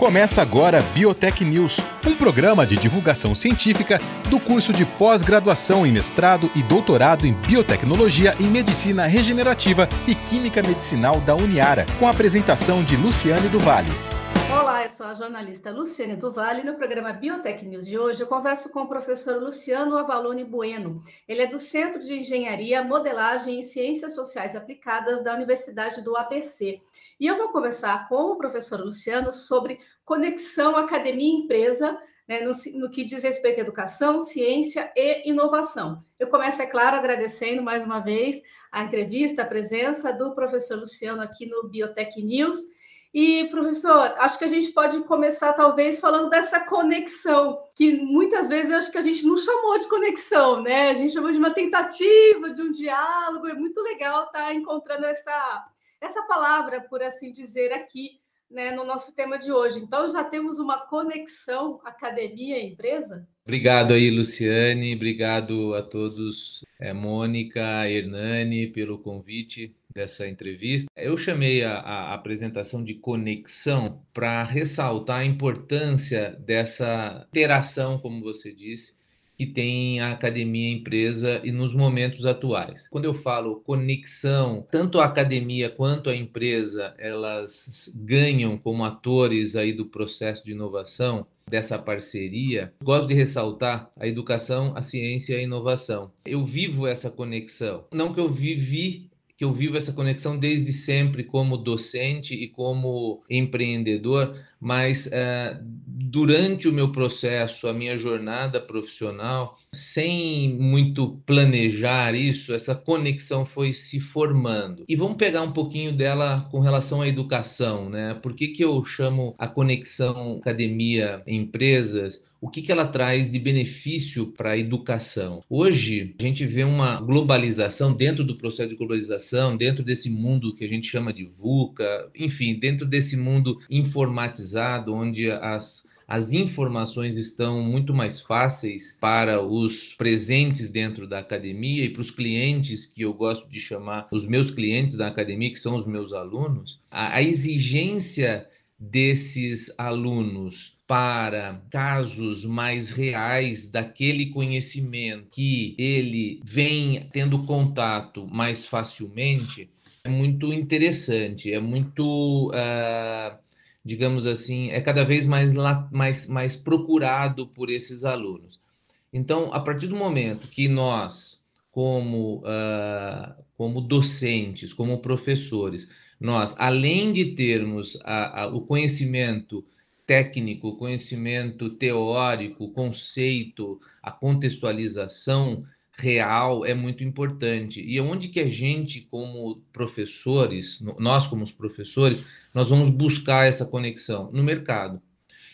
Começa agora Biotech News, um programa de divulgação científica do curso de pós-graduação em mestrado e doutorado em biotecnologia e medicina regenerativa e química medicinal da Uniara, com a apresentação de Luciane do. Olá, eu sou a jornalista Luciane Duval e no programa Biotech News de hoje eu converso com o professor Luciano Avalone Bueno. Ele é do Centro de Engenharia, Modelagem e Ciências Sociais Aplicadas da Universidade do ABC. E eu vou conversar com o professor Luciano sobre conexão academia-empresa né, no, no, que diz respeito à educação, ciência e inovação. Eu começo, é claro, agradecendo mais uma vez a entrevista, a presença do professor Luciano aqui no Biotech News. E, professor, acho que a gente pode começar, talvez, falando dessa conexão, que muitas vezes eu acho que a gente não chamou de conexão, né? A gente chamou de uma tentativa, de um diálogo. É muito legal estar encontrando essa essa palavra, por assim dizer, aqui né, no nosso tema de hoje. Então, já temos uma conexão academia-empresa? Obrigado aí, Luciane, obrigado a todos, é, Mônica, Hernani, pelo convite dessa entrevista. Eu chamei a, a apresentação de conexão para ressaltar a importância dessa interação, como você disse, que tem a academia empresa e nos momentos atuais. Quando eu falo conexão, tanto a academia quanto a empresa, elas ganham como atores aí do processo de inovação dessa parceria, gosto de ressaltar a educação, a ciência e a inovação. Eu vivo essa conexão. Não que eu vivi que eu vivo essa conexão desde sempre como docente e como empreendedor, mas uh, durante o meu processo, a minha jornada profissional, sem muito planejar isso, essa conexão foi se formando. E vamos pegar um pouquinho dela com relação à educação, né? Por que, que eu chamo a conexão academia-empresas? O que, que ela traz de benefício para a educação. Hoje, a gente vê uma globalização dentro do processo de globalização, dentro desse mundo que a gente chama de VUCA, enfim, dentro desse mundo informatizado, onde as as informações estão muito mais fáceis para os presentes dentro da academia e para os clientes, que eu gosto de chamar os meus clientes da academia, que são os meus alunos, a, a exigência desses alunos para casos mais reais daquele conhecimento que ele vem tendo contato mais facilmente é muito interessante, é muito, uh, digamos assim, é cada vez mais, mais, mais procurado por esses alunos. Então, a partir do momento que nós, como, uh, como docentes, como professores, nós, além de termos a, a, o conhecimento técnico, conhecimento teórico, conceito, a contextualização real é muito importante. E onde que a gente, como professores, nós como professores, nós vamos buscar essa conexão? No mercado.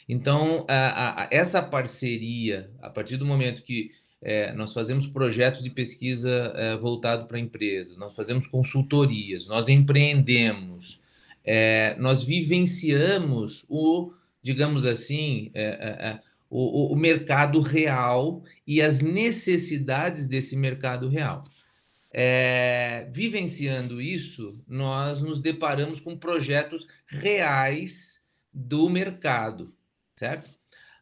Então, a, a, essa parceria, a partir do momento que é, nós fazemos projetos de pesquisa é, voltado para empresas, nós fazemos consultorias, nós empreendemos, é, nós vivenciamos o digamos assim, é, é, é, o, o, mercado real e as necessidades desse mercado real. Vivenciando isso, nós nos deparamos com projetos reais do mercado, certo?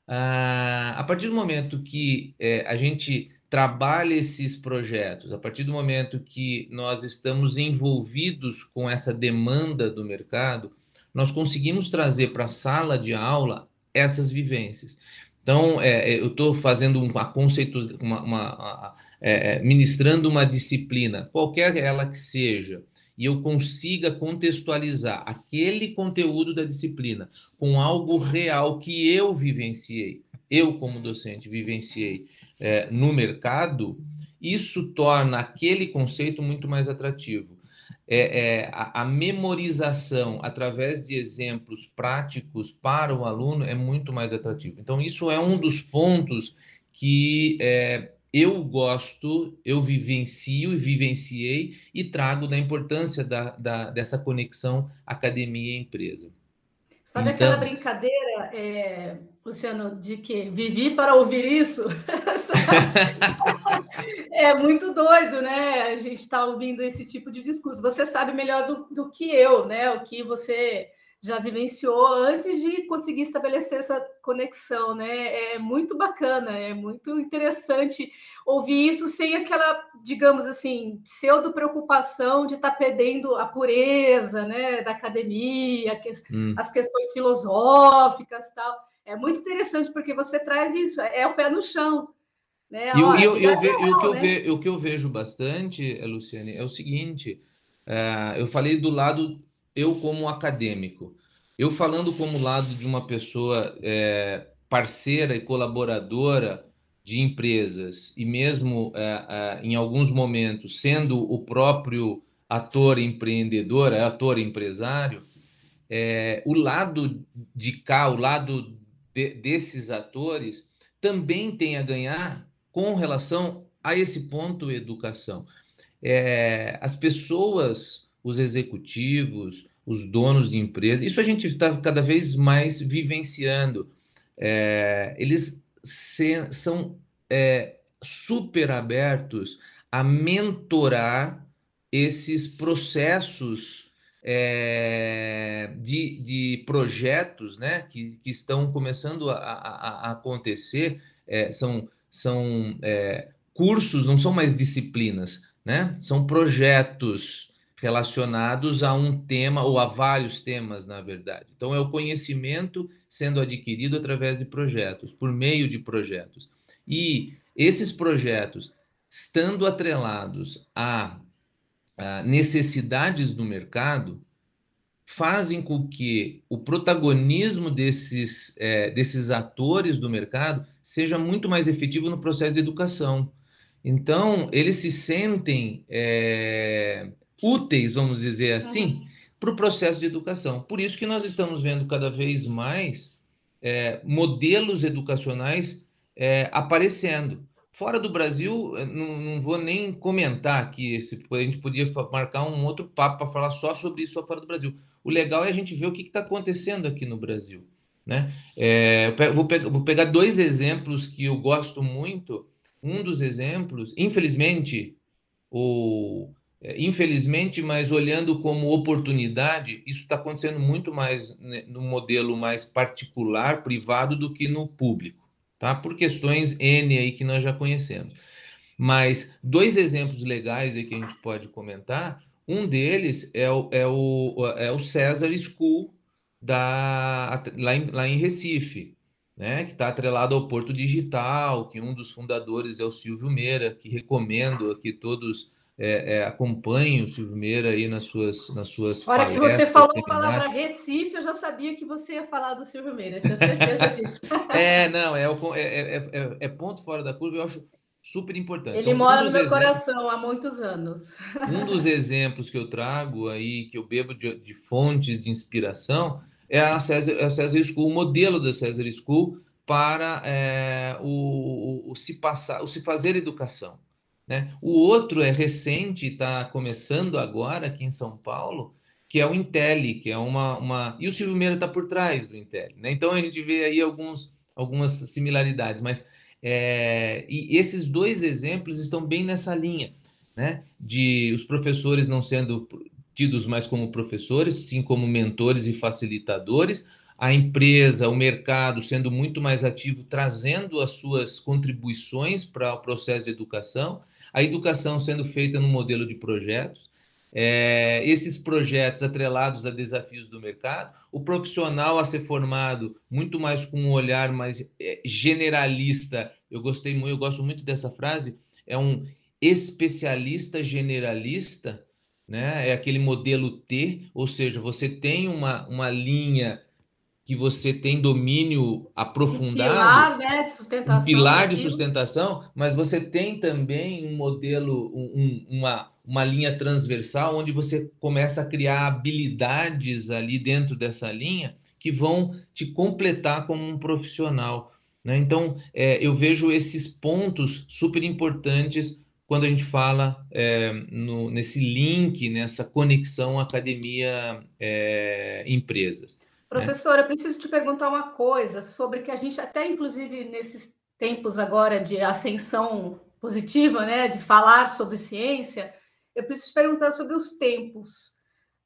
Ah, a partir do momento que é, a gente trabalha esses projetos, a partir do momento que nós estamos envolvidos com essa demanda do mercado, nós conseguimos trazer para a sala de aula essas vivências. Então, é, é eu estou fazendo uma conceito, uma, uma é, é, ministrando uma disciplina, qualquer ela que seja, e eu consiga contextualizar aquele conteúdo da disciplina com algo real que eu vivenciei, eu como docente vivenciei é, no mercado, isso torna aquele conceito muito mais atrativo é, é, a, a, memorização através de exemplos práticos para o aluno é muito mais atrativo. Então, isso é um dos pontos que é, eu gosto, eu vivencio e vivenciei e trago da importância da, da dessa conexão academia-empresa. Sabe então, aquela brincadeira, é, Luciano, de que vivi para ouvir isso? é muito doido, né? A gente está ouvindo esse tipo de discurso. Você sabe melhor do, do, que eu, né? O que você já vivenciou antes de conseguir estabelecer essa conexão, né? É muito bacana, é muito interessante ouvir isso sem aquela, digamos assim, pseudo preocupação de estar tá perdendo a pureza, né, da academia, que, hum. as questões filosóficas, tal. É muito interessante porque você traz isso, é o pé no chão. Né? E, eu, eu, eu, ve, real, o, que eu né? ve, o que eu vejo bastante, Luciane, é o seguinte: é, eu falei do lado eu como acadêmico, eu falando como lado de uma pessoa é, parceira e colaboradora de empresas e mesmo é, é, em alguns momentos sendo o próprio ator empreendedor, é, ator empresário, o lado de cá, o lado de, desses atores também tem a ganhar com relação a esse ponto educação. As pessoas os executivos, os donos de empresas. Isso a gente está cada vez mais vivenciando. É, eles se, são é, super abertos a mentorar esses processos é, de, de projetos né, que, que estão começando a, a, a acontecer. É, são são é, cursos, não são mais disciplinas, né? são projetos relacionados a um tema ou a vários temas, na verdade. Então, é o conhecimento sendo adquirido através de projetos, por meio de projetos. E esses projetos, estando atrelados a, a necessidades do mercado, fazem com que o protagonismo desses, é, desses atores do mercado seja muito mais efetivo no processo de educação. Então, eles se sentem é, úteis, vamos dizer assim, uhum. para o processo de educação. Por isso que nós estamos vendo cada vez mais é, modelos educacionais é, aparecendo. Fora do Brasil, é, não, não, vou nem comentar aqui, esse, a gente podia marcar um outro papo para falar só sobre isso fora do Brasil. O legal é a gente ver o que está acontecendo aqui no Brasil. Né? É, vou, pe vou pegar dois exemplos que eu gosto muito. Um dos exemplos, infelizmente, o infelizmente, mas olhando como oportunidade, isso está acontecendo muito mais né, no modelo mais particular, privado, do que no público, tá? Por questões N aí que nós já conhecemos. Mas dois exemplos legais aí que a gente pode comentar. Um deles é o, é o, é o César School da, lá, em, lá em Recife, né? Que está atrelado ao Porto Digital, que um dos fundadores é o Silvio Meira, que recomendo que todos é, é, acompanhe o Silvio Meira aí nas suas nas suas Hora que você falou a palavra Recife, eu já sabia que você ia falar do Silvio Meira, tinha certeza disso. é, não, é, é, é, é, ponto fora da curva, eu acho super importante. Ele então, mora um no meu coração há muitos anos. um dos exemplos que eu trago aí, que eu bebo de, de fontes de inspiração, é a César, a César School, o modelo da César School para o, o, o se passar, o se fazer educação. Né? O outro é recente, está começando agora aqui em São Paulo, que é o Intel, que é uma. uma... E o Silvio Meira está por trás do Intel. Né? Então a gente vê aí alguns, algumas similaridades, mas é... e esses dois exemplos estão bem nessa linha, né? De os professores não sendo tidos mais como professores, sim como mentores e facilitadores, a empresa, o mercado sendo muito mais ativo, trazendo as suas contribuições para o processo de educação a educação sendo feita no modelo de projetos, é, esses projetos atrelados a desafios do mercado, o profissional a ser formado muito mais com um olhar mais é, generalista. Eu gostei muito, eu gosto muito dessa frase. É um especialista generalista, né? É aquele modelo T, ou seja, você tem uma, uma linha que você tem domínio aprofundado, um pilar, né, de sustentação, um pilar de sustentação, mas você tem também um modelo, um, uma, uma linha transversal onde você começa a criar habilidades ali dentro dessa linha que vão te completar como um profissional. Né? Então, é, eu vejo esses pontos super importantes quando a gente fala é, no, nesse link, nessa conexão academia-empresas. É, Professora, eu preciso te perguntar uma coisa sobre que a gente até, inclusive, nesses tempos agora de ascensão positiva, né, de falar sobre ciência, eu preciso te perguntar sobre os tempos.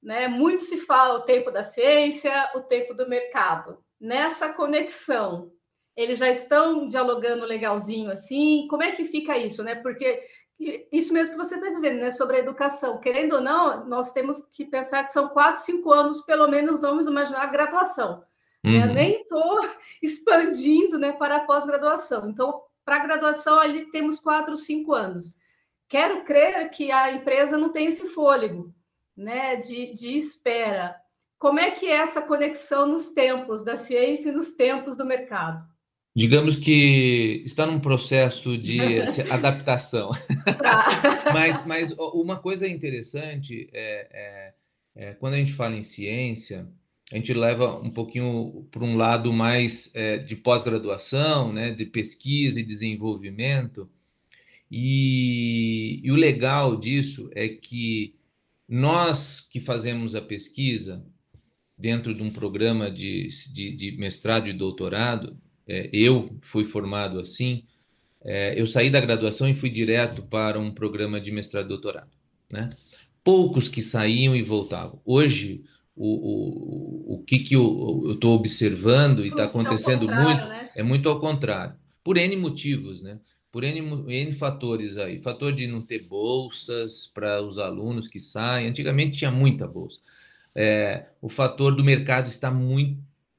né? Muito se fala o tempo da ciência, o tempo do mercado. Nessa conexão, eles já estão dialogando legalzinho assim? Como é que fica isso, né? Porque isso mesmo que você está dizendo, né? Sobre a educação. Querendo ou não, nós temos que pensar que são quatro, cinco anos, pelo menos, vamos imaginar a graduação. Uhum. Eu nem estou expandindo né, para a pós-graduação. Então, para a graduação, ali temos quatro, cinco anos. Quero crer que a empresa não tem esse fôlego né, de, de espera. Como é que é essa conexão nos tempos da ciência e nos tempos do mercado? Digamos que está num processo de adaptação. Tá. mas, mas uma coisa interessante é, é, é, quando a gente fala em ciência, a gente leva um pouquinho para um lado mais é, de pós-graduação, né, de pesquisa e desenvolvimento. E, e, o legal disso é que nós que fazemos a pesquisa dentro de um programa de, de, de mestrado e doutorado, é, eu fui formado assim, é, eu saí da graduação e fui direto para um programa de mestrado e doutorado. Né? Poucos que saíam e voltavam. Hoje, o, o, o que, que eu estou observando e está acontecendo muito né? é muito ao contrário, por N motivos, né? por N, N fatores aí. Fator de não ter bolsas para os alunos que saem. Antigamente tinha muita bolsa. É, o fator do mercado está muito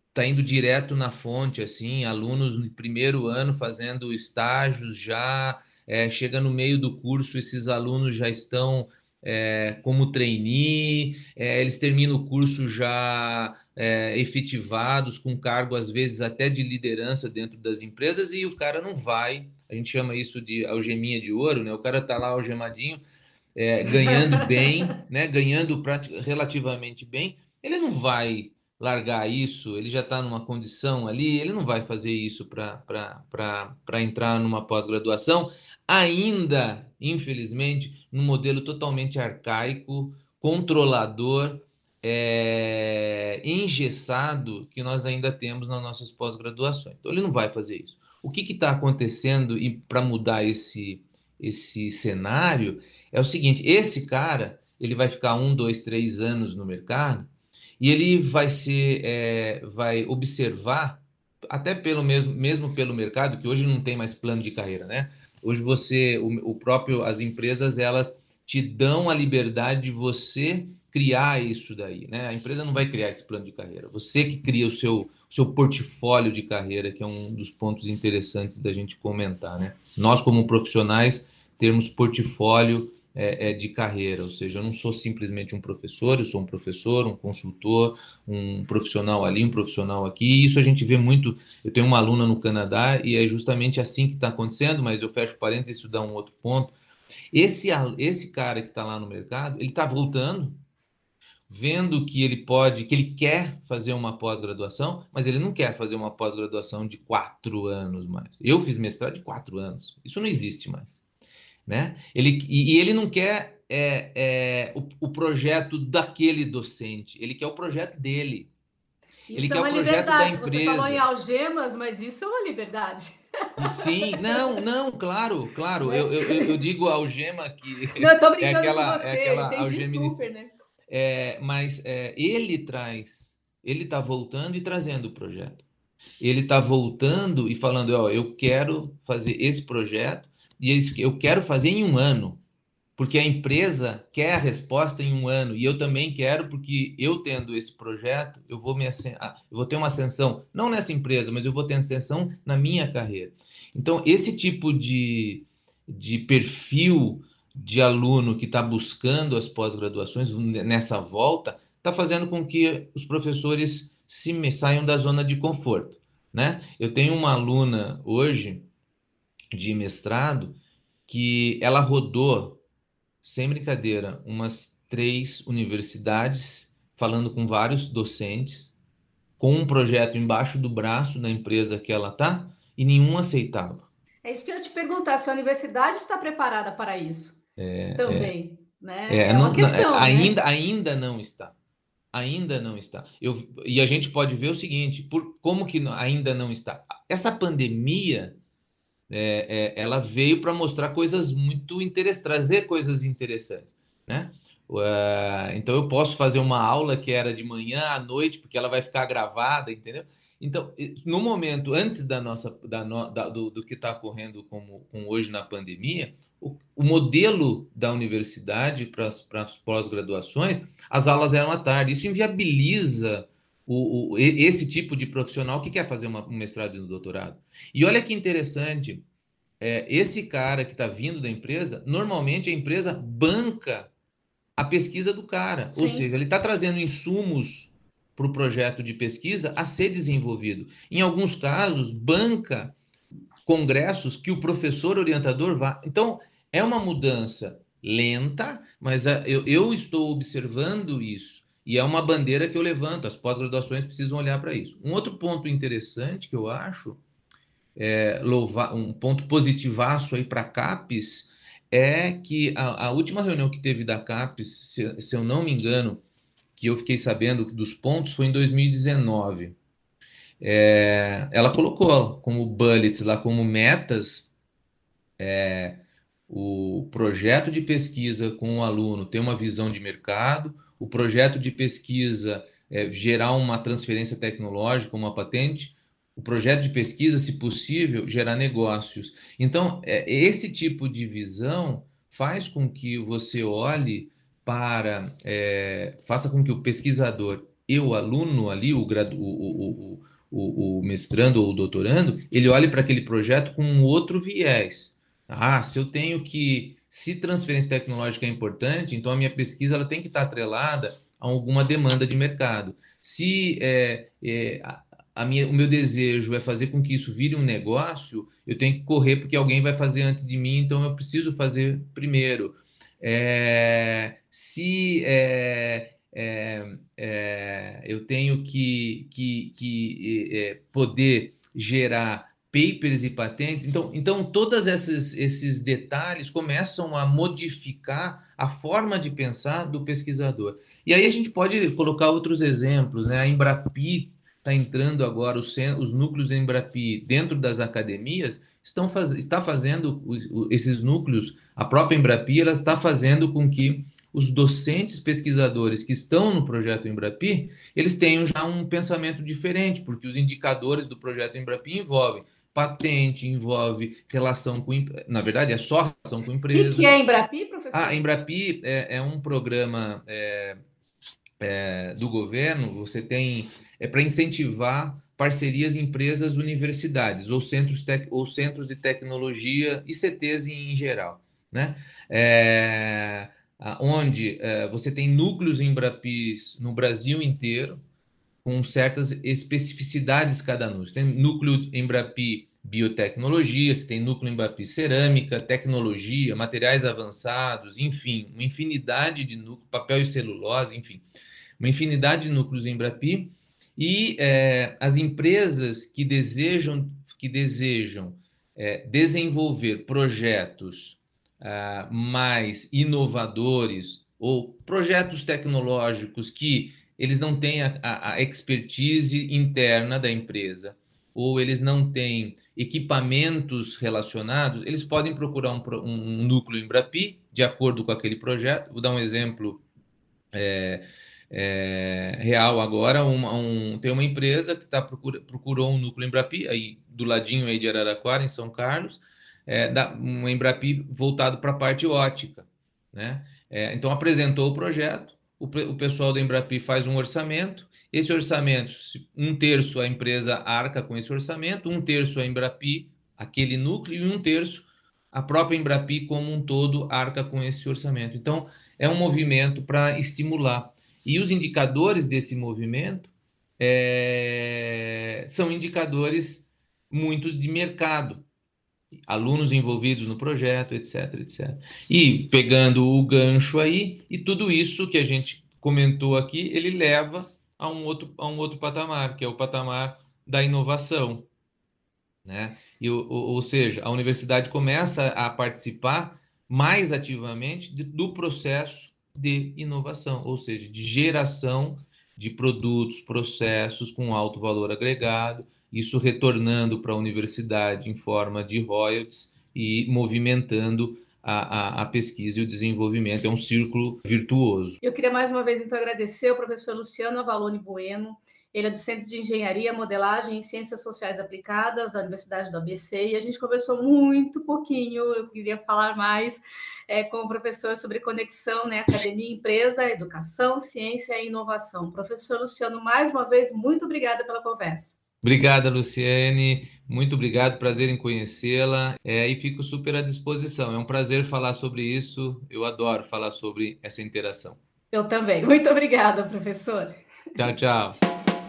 está indo direto na fonte, assim, alunos no primeiro ano fazendo estágios já, é, chega no meio do curso, esses alunos já estão é, como trainee, é, eles terminam o curso já é, efetivados, com cargo às vezes até de liderança dentro das empresas, e o cara não vai, a gente chama isso de algeminha de ouro, né? O cara tá lá algemadinho, é, ganhando bem, né? Ganhando relativamente bem, ele não vai largar isso, ele já está numa condição ali, ele não vai fazer isso para entrar numa pós-graduação, ainda, infelizmente, num modelo totalmente arcaico, controlador, é, engessado que nós ainda temos nas nossas pós-graduações. Então, ele não vai fazer isso. O que está acontecendo e para mudar esse, esse cenário é o seguinte: esse cara ele vai ficar um, dois, três anos no mercado e ele vai ser, é, vai observar até pelo mesmo, mesmo pelo mercado que hoje não tem mais plano de carreira, né? Hoje você, o, o próprio, as empresas elas te dão a liberdade de você criar isso daí, né? A empresa não vai criar esse plano de carreira. Você que cria o seu, o seu portfólio de carreira, que é um dos pontos interessantes da gente comentar, né? Nós como profissionais termos portfólio é, é, de carreira, ou seja, eu não sou simplesmente um professor, eu sou um professor, um consultor, um profissional ali, um profissional aqui. E isso a gente vê muito. Eu tenho uma aluna no Canadá e é justamente assim que está acontecendo, mas eu fecho parênteses, isso dá um outro ponto. Esse, esse cara que está lá no mercado, ele está voltando, vendo que ele pode, que ele quer fazer uma pós-graduação, mas ele não quer fazer uma pós-graduação de quatro anos mais. Eu fiz mestrado de quatro anos. Isso não existe mais né? Ele, e, e ele não quer é, é, o, o, projeto daquele docente, ele quer o projeto dele. Isso ele é quer o projeto liberdade. da empresa. Você falou em algemas, mas isso é uma liberdade. Sim, não, não, claro, claro. Eu, eu, eu digo algema que. Não, eu tô brincando é aquela, com você, é aquela algema super, né? É, mas é, ele traz, ele está voltando e trazendo o projeto. Ele está voltando e falando: ó, eu quero fazer esse projeto e eu quero fazer em um ano, porque a empresa quer a resposta em um ano, e eu também quero, porque eu tendo esse projeto, eu vou, me eu vou ter uma ascensão, não nessa empresa, mas eu vou ter ascensão na minha carreira. Então, esse tipo de, de perfil de aluno que está buscando as pós-graduações nessa volta, está fazendo com que os professores se saiam da zona de conforto. Né? Eu tenho uma aluna hoje de mestrado que ela rodou, sem brincadeira, umas três universidades, falando com vários docentes, com um projeto embaixo do braço da empresa que ela tá, e nenhum aceitava. É isso que eu ia te perguntar, se a universidade está preparada para isso é, também. É, né? é, é uma não, questão. Né? Ainda, né? ainda não está. Ainda não está. Eu, e a gente pode ver o seguinte: por como que ainda não está? Essa pandemia é, é, ela veio para mostrar coisas muito interessantes, trazer coisas interessantes, né? Uh, então eu posso fazer uma aula que era de manhã à noite, porque ela vai ficar gravada, entendeu? Então, no momento antes da nossa da, da do, do, que está ocorrendo como, com hoje na pandemia, o, o modelo da universidade para as pós-graduações, as aulas eram à tarde. Isso inviabiliza o, o, esse tipo de profissional que quer fazer uma, um mestrado e um doutorado. E olha que interessante, é, esse cara que está vindo da empresa, normalmente a empresa banca a pesquisa do cara. Sim. Ou seja, ele está trazendo insumos para o projeto de pesquisa a ser desenvolvido. Em alguns casos, banca congressos que o professor orientador vá. Então, é uma mudança lenta, mas eu, eu estou observando isso. E é uma bandeira que eu levanto, as pós-graduações precisam olhar para isso. Um outro ponto interessante que eu acho, é, louvar, um ponto positivaço aí para a CAPES, é que a, a, última reunião que teve da CAPES, se, se eu não me engano, que eu fiquei sabendo dos pontos, foi em 2019. É, ela colocou como bullets lá, como metas, é, o projeto de pesquisa com o aluno ter uma visão de mercado, o projeto de pesquisa é, gerar uma transferência tecnológica, uma patente, o projeto de pesquisa, se possível, gerar negócios. Então, é, esse tipo de visão faz com que você olhe para, é, faça com que o pesquisador e o aluno ali, o, gradu, o, o, o, mestrando ou o doutorando, ele olhe para aquele projeto com um outro viés. Ah, se eu tenho que. Se transferência tecnológica é importante, então a minha pesquisa ela tem que estar atrelada a alguma demanda de mercado. Se é, é, a minha, o meu desejo é fazer com que isso vire um negócio, eu tenho que correr porque alguém vai fazer antes de mim, então eu preciso fazer primeiro. É, se é, é, é eu tenho que, que, que é, poder gerar papers e patentes. Então, então todos esses, esses detalhes começam a modificar a forma de pensar do pesquisador. E aí a gente pode colocar outros exemplos, né? A Embrapi está entrando agora, os, os núcleos Embrapi dentro das academias estão faz, está fazendo esses núcleos, a própria Embrapi, ela está fazendo com que os docentes pesquisadores que estão no projeto Embrapi, eles tenham já um pensamento diferente, porque os indicadores do projeto Embrapi envolvem patente, envolve relação com. Na verdade, é só relação com empresa. O que, que, é Embrapi, professor? Ah, Embrapi é, é um programa é, é, do governo, você tem. É para incentivar parcerias empresas universidades ou centros, tec, ou centros de tecnologia e CTs em, em geral. Né? É, onde é, você tem núcleos Embrapis no Brasil inteiro, com certas especificidades cada núcleo. Tem núcleo Embrapi biotecnologia, você tem núcleo Embrapi cerâmica, tecnologia, materiais avançados, enfim, uma infinidade de núcleos, papel e celulose, enfim, uma infinidade de núcleos Embrapi e é, as empresas que desejam que desejam é, desenvolver projetos ah, mais inovadores ou projetos tecnológicos que eles não têm a, a, a expertise interna da empresa ou eles não têm equipamentos relacionados, eles podem procurar um, um, núcleo Embrapi de acordo com aquele projeto. Vou dar um exemplo é, é, real agora. Uma, um, tem uma empresa que tá procura, procurou um núcleo Embrapi, aí do ladinho aí de Araraquara, em São Carlos, é, da, um Embrapi voltado para a parte ótica. Né? É, então apresentou o projeto, o, o pessoal da Embrapi faz um orçamento, esse orçamento, um terço a empresa arca com esse orçamento, um terço a Embrapi, aquele núcleo, e um terço a própria Embrapi como um todo arca com esse orçamento. Então, é um movimento para estimular. E os indicadores desse movimento é, são indicadores muitos de mercado alunos envolvidos no projeto, etc, etc. E pegando o gancho aí, e tudo isso que a gente comentou aqui, ele leva a um outro, a um outro patamar, que é o patamar da inovação. Né? E, ou, ou seja, a universidade começa a participar mais ativamente de, do processo de inovação, ou seja, de geração de produtos, processos com alto valor agregado, isso retornando para a universidade em forma de royalties e movimentando a, a, a, pesquisa e o desenvolvimento. É um círculo virtuoso. Eu queria mais uma vez, então, agradecer ao professor Luciano Avalone Bueno. Ele é do Centro de Engenharia, Modelagem e Ciências Sociais Aplicadas da Universidade do ABC e a gente conversou muito pouquinho. Eu queria falar mais é, com o professor sobre conexão, né? Academia, empresa, educação, ciência e inovação. Professor Luciano, mais uma vez, muito obrigada pela conversa. Obrigada, Luciane. Muito obrigado, prazer em conhecê-la. É, e fico super à disposição. É um prazer falar sobre isso. Eu adoro falar sobre essa interação. Eu também. Muito obrigada, professor. Tchau, tchau.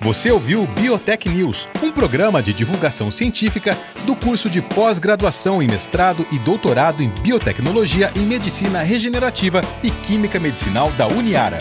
Você ouviu Biotech News, um programa de divulgação científica do curso de pós-graduação em mestrado e doutorado em biotecnologia em medicina regenerativa e química medicinal da Uniara.